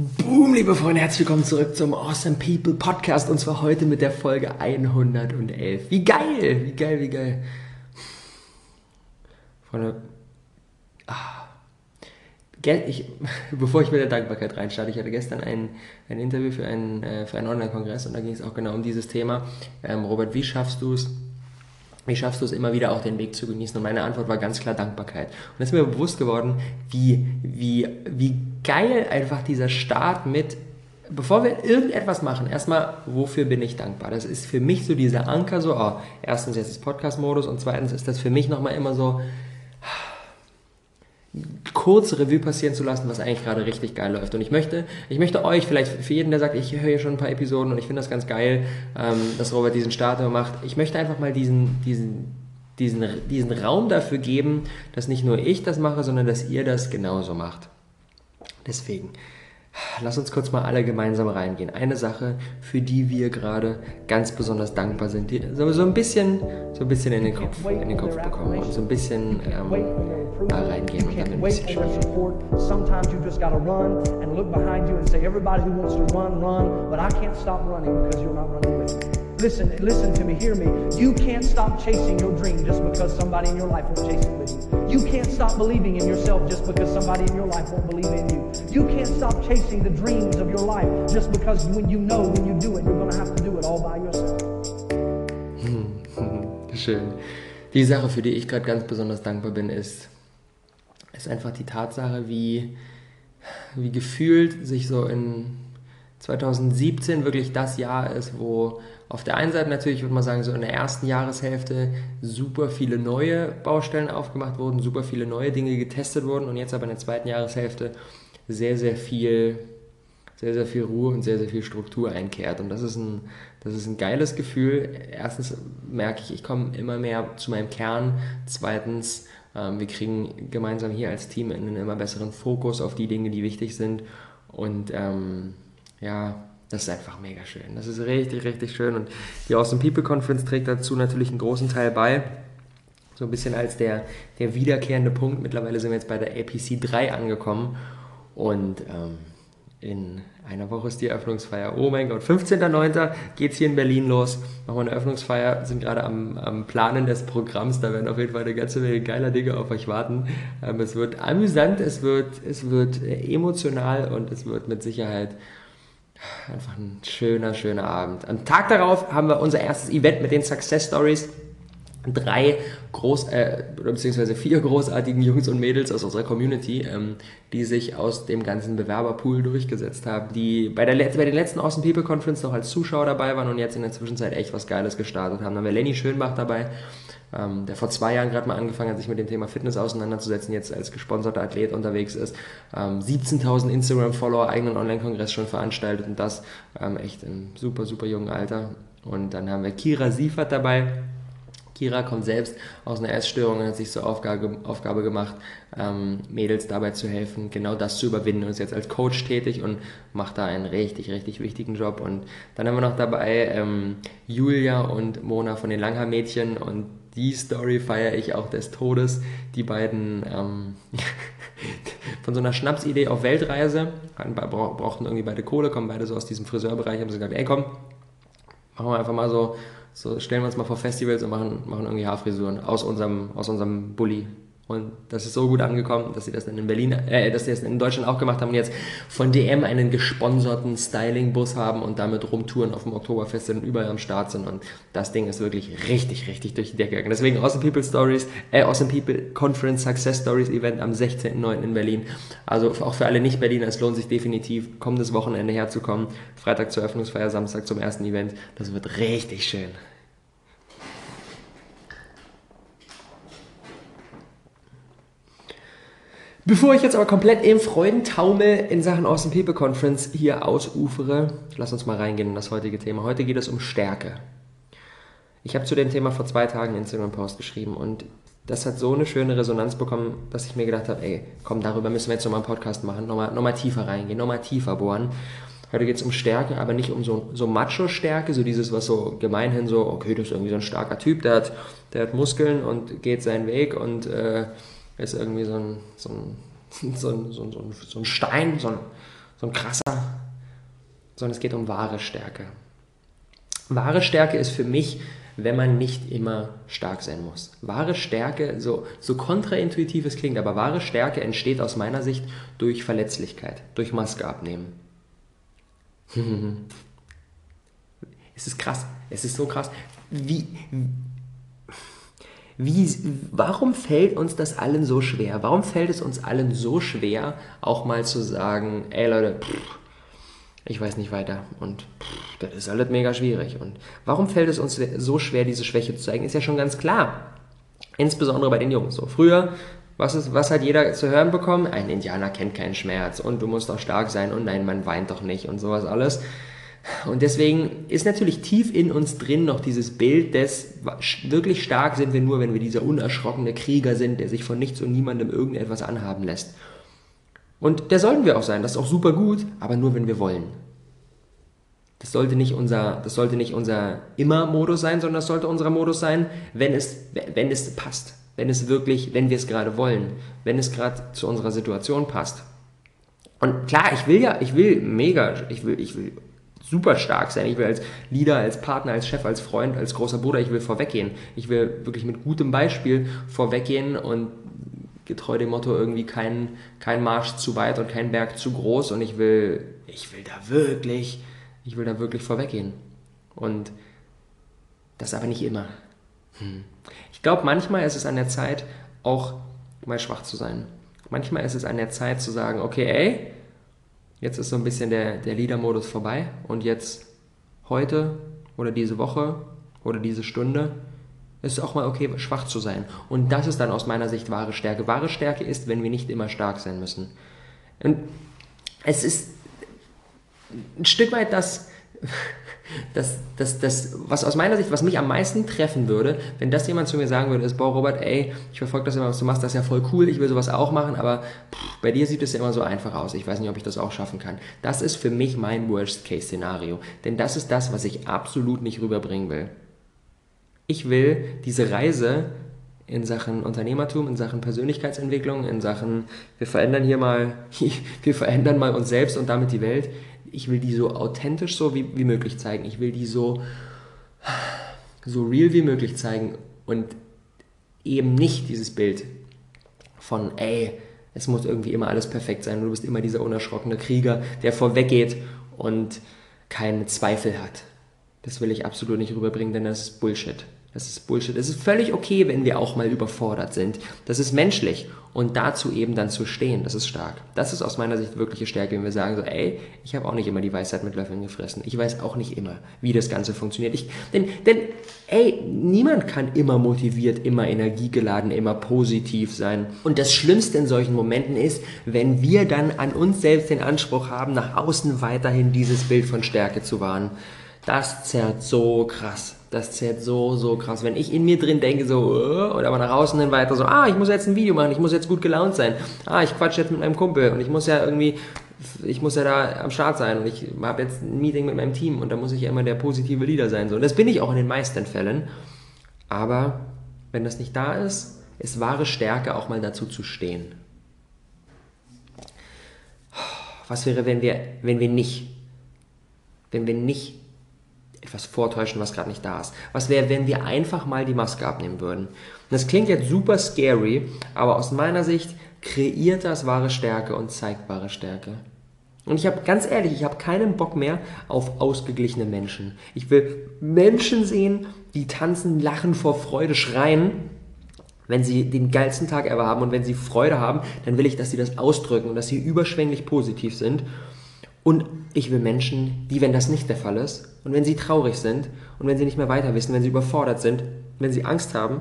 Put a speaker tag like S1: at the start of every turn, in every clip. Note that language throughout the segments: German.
S1: Boom, liebe Freunde, herzlich willkommen zurück zum Awesome People Podcast und zwar heute mit der Folge 111. Wie geil, wie geil, wie geil. Freunde, ah, ich, bevor ich mit der Dankbarkeit reinstarte, ich hatte gestern ein, ein Interview für einen, äh, für einen Online-Kongress und da ging es auch genau um dieses Thema. Ähm, Robert, wie schaffst du es, wie schaffst du es immer wieder auch den Weg zu genießen? Und meine Antwort war ganz klar Dankbarkeit. Und es ist mir bewusst geworden, wie, wie, wie geil einfach dieser Start mit, bevor wir irgendetwas machen, erstmal, wofür bin ich dankbar? Das ist für mich so dieser Anker, so, oh, erstens jetzt ist Podcast-Modus und zweitens ist das für mich nochmal immer so, kurz Revue passieren zu lassen, was eigentlich gerade richtig geil läuft. Und ich möchte, ich möchte euch, vielleicht für jeden, der sagt, ich höre hier schon ein paar Episoden und ich finde das ganz geil, ähm, dass Robert diesen Starter macht, ich möchte einfach mal diesen, diesen, diesen, diesen Raum dafür geben, dass nicht nur ich das mache, sondern dass ihr das genauso macht. Deswegen, Lass uns kurz mal alle gemeinsam reingehen. Eine Sache, für die wir gerade ganz besonders dankbar sind, die so, so ein bisschen, so ein bisschen in den Kopf, in den Kopf bekommen und so ein bisschen ähm, da reingehen und dann ein bisschen sprechen. Listen, listen to me, hear me. You can't stop chasing your dream just because somebody in your life won't chase it with you. You can't stop believing in yourself just because somebody in your life won't believe in you. You can't stop chasing the dreams of your life just because when you know when you do it, you're going to have to do it all by yourself. Schön. Die Sache, für die ich gerade ganz besonders dankbar bin, ist, ist einfach die Tatsache, wie, wie gefühlt sich so in 2017 wirklich das Jahr ist, wo auf der einen Seite natürlich, würde man sagen, so in der ersten Jahreshälfte super viele neue Baustellen aufgemacht wurden, super viele neue Dinge getestet wurden und jetzt aber in der zweiten Jahreshälfte sehr, sehr viel, sehr, sehr viel Ruhe und sehr, sehr viel Struktur einkehrt. Und das ist ein, das ist ein geiles Gefühl. Erstens merke ich, ich komme immer mehr zu meinem Kern. Zweitens, ähm, wir kriegen gemeinsam hier als Team einen immer besseren Fokus auf die Dinge, die wichtig sind. Und ähm, ja, das ist einfach mega schön. Das ist richtig, richtig schön. Und die Awesome People Conference trägt dazu natürlich einen großen Teil bei. So ein bisschen als der, der wiederkehrende Punkt. Mittlerweile sind wir jetzt bei der APC 3 angekommen. Und ähm, in einer Woche ist die Eröffnungsfeier. Oh mein Gott, 15.09. geht es hier in Berlin los. Machen wir eine Eröffnungsfeier, sind gerade am, am, Planen des Programms. Da werden auf jeden Fall eine ganze Menge geiler Dinge auf euch warten. Ähm, es wird amüsant, es wird, es wird emotional und es wird mit Sicherheit Einfach ein schöner, schöner Abend. Am Tag darauf haben wir unser erstes Event mit den Success Stories. Drei groß, äh, beziehungsweise vier großartigen Jungs und Mädels aus unserer Community, ähm, die sich aus dem ganzen Bewerberpool durchgesetzt haben, die bei, der, bei den letzten Awesome People Conference noch als Zuschauer dabei waren und jetzt in der Zwischenzeit echt was Geiles gestartet haben. Dann haben wir Lenny Schönbach dabei, ähm, der vor zwei Jahren gerade mal angefangen hat, sich mit dem Thema Fitness auseinanderzusetzen, jetzt als gesponserter Athlet unterwegs ist, ähm, 17.000 Instagram-Follower, eigenen Online-Kongress schon veranstaltet und das ähm, echt im super, super jungen Alter. Und dann haben wir Kira Siefert dabei. Kira kommt selbst aus einer Essstörung und hat sich zur Aufgabe, Aufgabe gemacht, ähm, Mädels dabei zu helfen, genau das zu überwinden und ist jetzt als Coach tätig und macht da einen richtig, richtig wichtigen Job. Und dann haben wir noch dabei ähm, Julia und Mona von den Langhaar-Mädchen und die Story feiere ich auch des Todes. Die beiden ähm, von so einer Schnapsidee auf Weltreise, brauchten irgendwie beide Kohle, kommen beide so aus diesem Friseurbereich, haben sie gesagt, ey komm, machen wir einfach mal so, so stellen wir uns mal vor Festivals und machen, machen irgendwie Haarfrisuren aus unserem, aus unserem Bulli. Und das ist so gut angekommen, dass sie das dann in Berlin, äh, dass sie das in Deutschland auch gemacht haben und jetzt von DM einen gesponserten Styling-Bus haben und damit rumtouren auf dem Oktoberfest und überall am Start sind. Und das Ding ist wirklich richtig, richtig durch die Decke gegangen. Deswegen Awesome People Stories, äh, Awesome People Conference Success Stories Event am 16.09. in Berlin. Also auch für alle Nicht-Berliner, es lohnt sich definitiv, kommendes Wochenende herzukommen. Freitag zur Eröffnungsfeier, Samstag zum ersten Event. Das wird richtig schön. Bevor ich jetzt aber komplett im Freudentaumel in Sachen Awesome People Conference hier ausufere, lass uns mal reingehen in das heutige Thema. Heute geht es um Stärke. Ich habe zu dem Thema vor zwei Tagen einen Instagram-Post geschrieben und das hat so eine schöne Resonanz bekommen, dass ich mir gedacht habe, ey, komm, darüber müssen wir jetzt nochmal einen Podcast machen, nochmal noch mal tiefer reingehen, nochmal tiefer bohren. Heute geht es um Stärke, aber nicht um so, so Macho-Stärke, so dieses, was so gemeinhin so, okay, das ist irgendwie so ein starker Typ, der hat, der hat Muskeln und geht seinen Weg und äh, ist irgendwie so ein, so ein, so ein, so ein, so ein Stein, so ein, so ein krasser, sondern es geht um wahre Stärke. Wahre Stärke ist für mich, wenn man nicht immer stark sein muss. Wahre Stärke, so, so kontraintuitiv es klingt, aber wahre Stärke entsteht aus meiner Sicht durch Verletzlichkeit, durch Maske abnehmen. es ist krass, es ist so krass. Wie, wie, warum fällt uns das allen so schwer? Warum fällt es uns allen so schwer, auch mal zu sagen, ey Leute, pff, ich weiß nicht weiter und pff, das ist alles mega schwierig. Und warum fällt es uns so schwer, diese Schwäche zu zeigen? Ist ja schon ganz klar. Insbesondere bei den Jungs. So früher, was, ist, was hat jeder zu hören bekommen? Ein Indianer kennt keinen Schmerz und du musst doch stark sein und nein, man weint doch nicht und sowas alles. Und deswegen ist natürlich tief in uns drin noch dieses Bild des, wirklich stark sind wir nur, wenn wir dieser unerschrockene Krieger sind, der sich von nichts und niemandem irgendetwas anhaben lässt. Und der sollten wir auch sein, das ist auch super gut, aber nur wenn wir wollen. Das sollte nicht unser, das sollte nicht unser Immer-Modus sein, sondern das sollte unser Modus sein, wenn es, wenn es passt. Wenn es wirklich, wenn wir es gerade wollen. Wenn es gerade zu unserer Situation passt. Und klar, ich will ja, ich will mega, ich will, ich will super stark sein. Ich will als Leader, als Partner, als Chef, als Freund, als großer Bruder, ich will vorweggehen. Ich will wirklich mit gutem Beispiel vorweggehen und getreu dem Motto irgendwie kein, kein Marsch zu weit und kein Berg zu groß und ich will, ich will da wirklich, ich will da wirklich vorweggehen. Und das aber nicht immer. Hm. Ich glaube, manchmal ist es an der Zeit, auch mal schwach zu sein. Manchmal ist es an der Zeit zu sagen, okay, ey, Jetzt ist so ein bisschen der, der Leader-Modus vorbei und jetzt heute oder diese Woche oder diese Stunde ist es auch mal okay, schwach zu sein. Und das ist dann aus meiner Sicht wahre Stärke. Wahre Stärke ist, wenn wir nicht immer stark sein müssen. Und es ist ein Stück weit das, das, das, das, was aus meiner Sicht, was mich am meisten treffen würde, wenn das jemand zu mir sagen würde, ist, boah, Robert, ey, ich verfolge das immer, was du machst, das ist ja voll cool, ich will sowas auch machen, aber pff, bei dir sieht es ja immer so einfach aus. Ich weiß nicht, ob ich das auch schaffen kann. Das ist für mich mein Worst-Case-Szenario. Denn das ist das, was ich absolut nicht rüberbringen will. Ich will diese Reise in Sachen Unternehmertum, in Sachen Persönlichkeitsentwicklung, in Sachen, wir verändern hier mal, wir verändern mal uns selbst und damit die Welt ich will die so authentisch so wie, wie möglich zeigen. Ich will die so, so real wie möglich zeigen und eben nicht dieses Bild von, ey, es muss irgendwie immer alles perfekt sein. Du bist immer dieser unerschrockene Krieger, der vorweggeht und keine Zweifel hat. Das will ich absolut nicht rüberbringen, denn das ist Bullshit. Das ist Bullshit. Es ist völlig okay, wenn wir auch mal überfordert sind. Das ist menschlich. Und dazu eben dann zu stehen, das ist stark. Das ist aus meiner Sicht wirkliche Stärke, wenn wir sagen so, ey, ich habe auch nicht immer die Weisheit mit Löffeln gefressen. Ich weiß auch nicht immer, wie das Ganze funktioniert. Ich, denn, denn, ey, niemand kann immer motiviert, immer energiegeladen, immer positiv sein. Und das Schlimmste in solchen Momenten ist, wenn wir dann an uns selbst den Anspruch haben, nach außen weiterhin dieses Bild von Stärke zu wahren. Das zerrt so krass. Das zählt so, so krass. Wenn ich in mir drin denke, so, uh, oder aber nach außen hin weiter so, ah, ich muss jetzt ein Video machen, ich muss jetzt gut gelaunt sein. Ah, ich quatsch jetzt mit meinem Kumpel und ich muss ja irgendwie, ich muss ja da am Start sein und ich habe jetzt ein Meeting mit meinem Team und da muss ich ja immer der positive Leader sein. So. Und das bin ich auch in den meisten Fällen. Aber wenn das nicht da ist, ist wahre Stärke auch mal dazu zu stehen. Was wäre, wenn wir, wenn wir nicht, wenn wir nicht etwas vortäuschen, was gerade nicht da ist. Was wäre, wenn wir einfach mal die Maske abnehmen würden? Und das klingt jetzt super scary, aber aus meiner Sicht kreiert das wahre Stärke und zeigt wahre Stärke. Und ich habe ganz ehrlich, ich habe keinen Bock mehr auf ausgeglichene Menschen. Ich will Menschen sehen, die tanzen, lachen vor Freude, schreien, wenn sie den geilsten Tag ever haben und wenn sie Freude haben, dann will ich, dass sie das ausdrücken und dass sie überschwänglich positiv sind. Und ich will Menschen, die, wenn das nicht der Fall ist, und wenn sie traurig sind, und wenn sie nicht mehr weiter wissen, wenn sie überfordert sind, wenn sie Angst haben,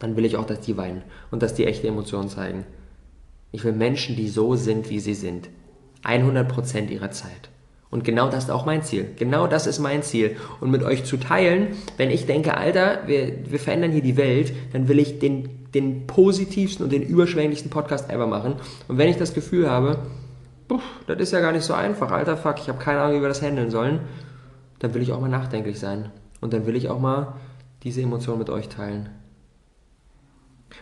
S1: dann will ich auch, dass die weinen und dass die echte Emotionen zeigen. Ich will Menschen, die so sind, wie sie sind. 100% ihrer Zeit. Und genau das ist auch mein Ziel. Genau das ist mein Ziel. Und mit euch zu teilen, wenn ich denke, Alter, wir, wir verändern hier die Welt, dann will ich den, den positivsten und den überschwänglichsten Podcast ever machen. Und wenn ich das Gefühl habe, Puh, das ist ja gar nicht so einfach, alter Fuck, ich habe keine Ahnung, wie wir das handeln sollen, dann will ich auch mal nachdenklich sein. Und dann will ich auch mal diese Emotion mit euch teilen.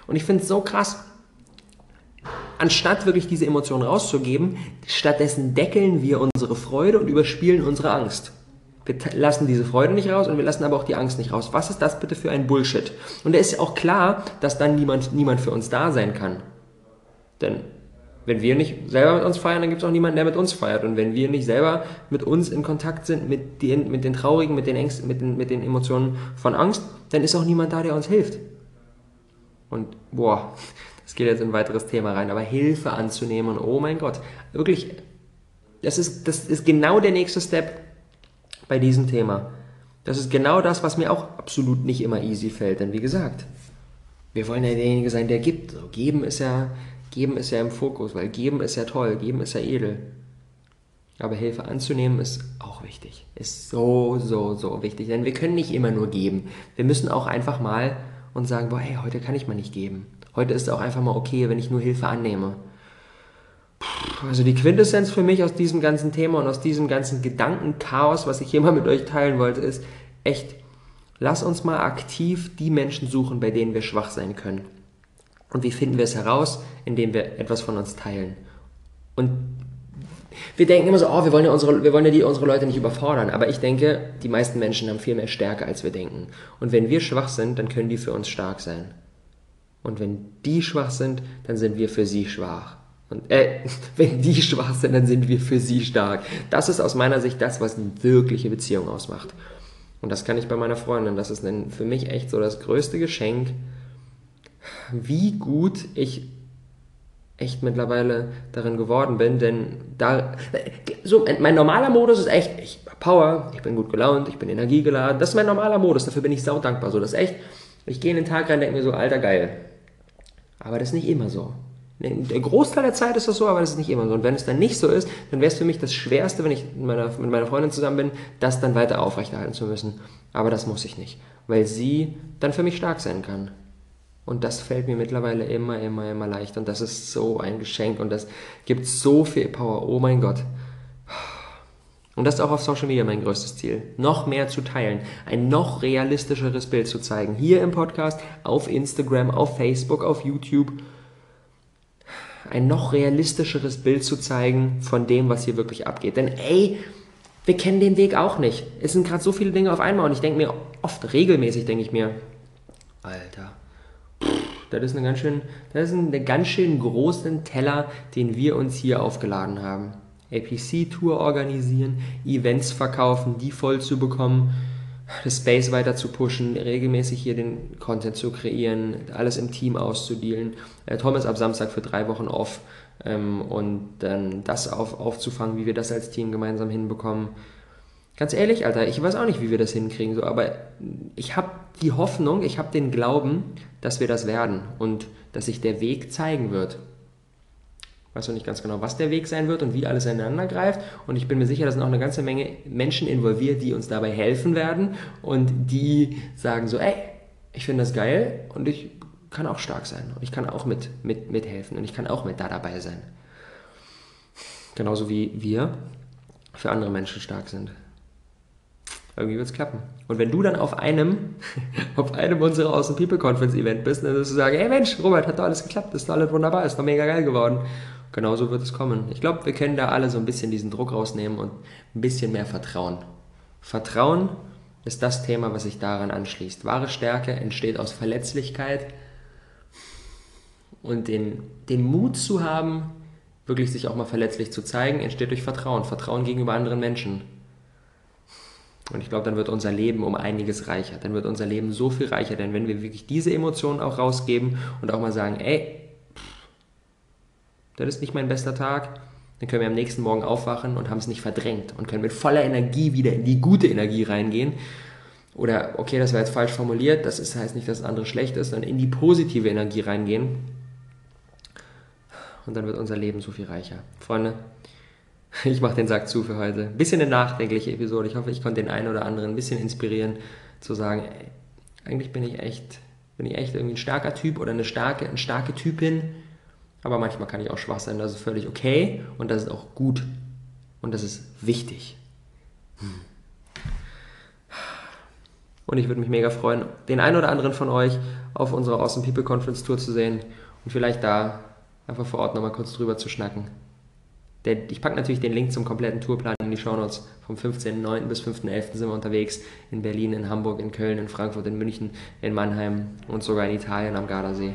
S1: Und ich finde es so krass. anstatt wirklich diese Emotionen rauszugeben, stattdessen deckeln wir unsere Freude und überspielen unsere Angst. Wir lassen diese Freude nicht raus und wir lassen aber auch die Angst nicht raus. Was ist das bitte für ein Bullshit? Und da ist ja auch klar, dass dann niemand, niemand für uns da sein kann. Denn wenn wir nicht selber mit uns feiern, dann gibt es auch niemanden, der mit uns feiert. Und wenn wir nicht selber mit uns in Kontakt sind, mit den, mit den Traurigen, mit den Ängsten, mit den, mit den Emotionen von Angst, dann ist auch niemand da, der uns hilft. Und boah, das geht jetzt in ein weiteres Thema rein, aber Hilfe anzunehmen, oh mein Gott, wirklich, das ist, das ist genau der nächste Step bei diesem Thema. Das ist genau das, was mir auch absolut nicht immer easy fällt. Denn wie gesagt, wir wollen ja derjenige sein, der gibt. So, geben ist ja, geben ist ja im Fokus, weil geben ist ja toll, geben ist ja edel. Aber Hilfe anzunehmen ist auch wichtig. Ist so, so, so wichtig. Denn wir können nicht immer nur geben. Wir müssen auch einfach mal und sagen, boah, hey, heute kann ich mal nicht geben. Heute ist auch einfach mal okay, wenn ich nur Hilfe annehme. Also die Quintessenz für mich aus diesem ganzen Thema und aus diesem ganzen Gedankenchaos, was ich hier mal mit euch teilen wollte, ist echt, lass uns mal aktiv die Menschen suchen, bei denen wir schwach sein können. Und wie finden wir es heraus? Indem wir etwas von uns teilen. Und wir denken immer so, oh, wir wollen ja unsere, wir wollen ja die, unsere Leute nicht überfordern. Aber ich denke, die meisten Menschen haben viel mehr Stärke, als wir denken. Und wenn wir schwach sind, dann können die für uns stark sein. Und wenn die schwach sind, dann sind wir für sie schwach. Und äh, wenn die schwach sind, dann sind wir für sie stark. Das ist aus meiner Sicht das, was eine wirkliche Beziehung ausmacht. Und das kann ich bei meiner Freundin. Das ist für mich echt so das größte Geschenk, wie gut ich echt mittlerweile darin geworden bin, denn da, so, mein normaler Modus ist echt, ich Power, ich bin gut gelaunt, ich bin energiegeladen, das ist mein normaler Modus, dafür bin ich sau dankbar, so, das ist echt, ich gehe in den Tag rein denke mir so, alter, geil. Aber das ist nicht immer so. Der Großteil der Zeit ist das so, aber das ist nicht immer so. Und wenn es dann nicht so ist, dann wäre es für mich das Schwerste, wenn ich mit meiner, mit meiner Freundin zusammen bin, das dann weiter aufrechterhalten zu müssen. Aber das muss ich nicht, weil sie dann für mich stark sein kann. Und das fällt mir mittlerweile immer, immer, immer leicht. Und das ist so ein Geschenk und das gibt so viel Power. Oh mein Gott. Und das ist auch auf Social Media mein größtes Ziel. Noch mehr zu teilen, ein noch realistischeres Bild zu zeigen. Hier im Podcast, auf Instagram, auf Facebook, auf YouTube ein noch realistischeres Bild zu zeigen von dem, was hier wirklich abgeht. Denn ey, wir kennen den Weg auch nicht. Es sind gerade so viele Dinge auf einmal und ich denke mir oft, regelmäßig denke ich mir, Alter, das ist, eine ganz schön, das ist ein ganz schön großen Teller, den wir uns hier aufgeladen haben. APC-Tour organisieren, Events verkaufen, die voll zu bekommen, das Space weiter zu pushen, regelmäßig hier den Content zu kreieren, alles im Team auszudealen. Äh, Tom ist ab Samstag für drei Wochen off ähm, und dann das auf, aufzufangen, wie wir das als Team gemeinsam hinbekommen. Ganz ehrlich, Alter, ich weiß auch nicht, wie wir das hinkriegen, so, aber ich habe die Hoffnung, ich habe den Glauben, dass wir das werden und dass sich der Weg zeigen wird weiß noch nicht ganz genau, was der Weg sein wird und wie alles ineinander greift. Und ich bin mir sicher, da sind auch eine ganze Menge Menschen involviert, die uns dabei helfen werden und die sagen so, ey, ich finde das geil und ich kann auch stark sein und ich kann auch mit, mit, mithelfen und ich kann auch mit da dabei sein. Genauso wie wir für andere Menschen stark sind. Irgendwie wird es klappen. Und wenn du dann auf einem, auf einem unserer Awesome People Conference Event bist, dann wirst du sagen, hey Mensch, Robert, hat doch alles geklappt, ist doch alles wunderbar, ist doch mega geil geworden genauso wird es kommen. Ich glaube, wir können da alle so ein bisschen diesen Druck rausnehmen und ein bisschen mehr Vertrauen. Vertrauen ist das Thema, was sich daran anschließt. Wahre Stärke entsteht aus Verletzlichkeit und den, den Mut zu haben, wirklich sich auch mal verletzlich zu zeigen, entsteht durch Vertrauen. Vertrauen gegenüber anderen Menschen. Und ich glaube, dann wird unser Leben um einiges reicher. Dann wird unser Leben so viel reicher, denn wenn wir wirklich diese Emotionen auch rausgeben und auch mal sagen, ey, das ist nicht mein bester Tag, dann können wir am nächsten Morgen aufwachen und haben es nicht verdrängt und können mit voller Energie wieder in die gute Energie reingehen. Oder, okay, das war jetzt falsch formuliert, das ist, heißt nicht, dass das andere schlecht ist, sondern in die positive Energie reingehen. Und dann wird unser Leben so viel reicher. Freunde, ich mache den Sack zu für heute. Ein bisschen eine nachdenkliche Episode. Ich hoffe, ich konnte den einen oder anderen ein bisschen inspirieren, zu sagen, ey, eigentlich bin ich echt, bin ich echt irgendwie ein starker Typ oder eine starke, eine starke Typin aber manchmal kann ich auch schwach sein. Das ist völlig okay und das ist auch gut. Und das ist wichtig. Und ich würde mich mega freuen, den einen oder anderen von euch auf unserer Awesome People Conference Tour zu sehen und vielleicht da einfach vor Ort nochmal kurz drüber zu schnacken. Der, ich packe natürlich den Link zum kompletten Tourplan in die Shownotes. Vom 15.09. bis 5.11. sind wir unterwegs in Berlin, in Hamburg, in Köln, in Frankfurt, in München, in Mannheim und sogar in Italien am Gardasee.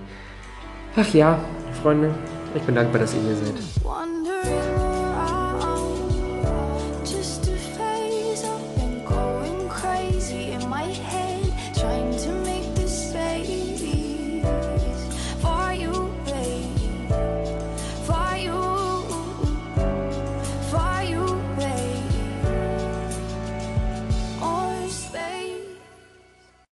S1: Ach ja, Freunde, ich bin dankbar, dass ihr hier seid.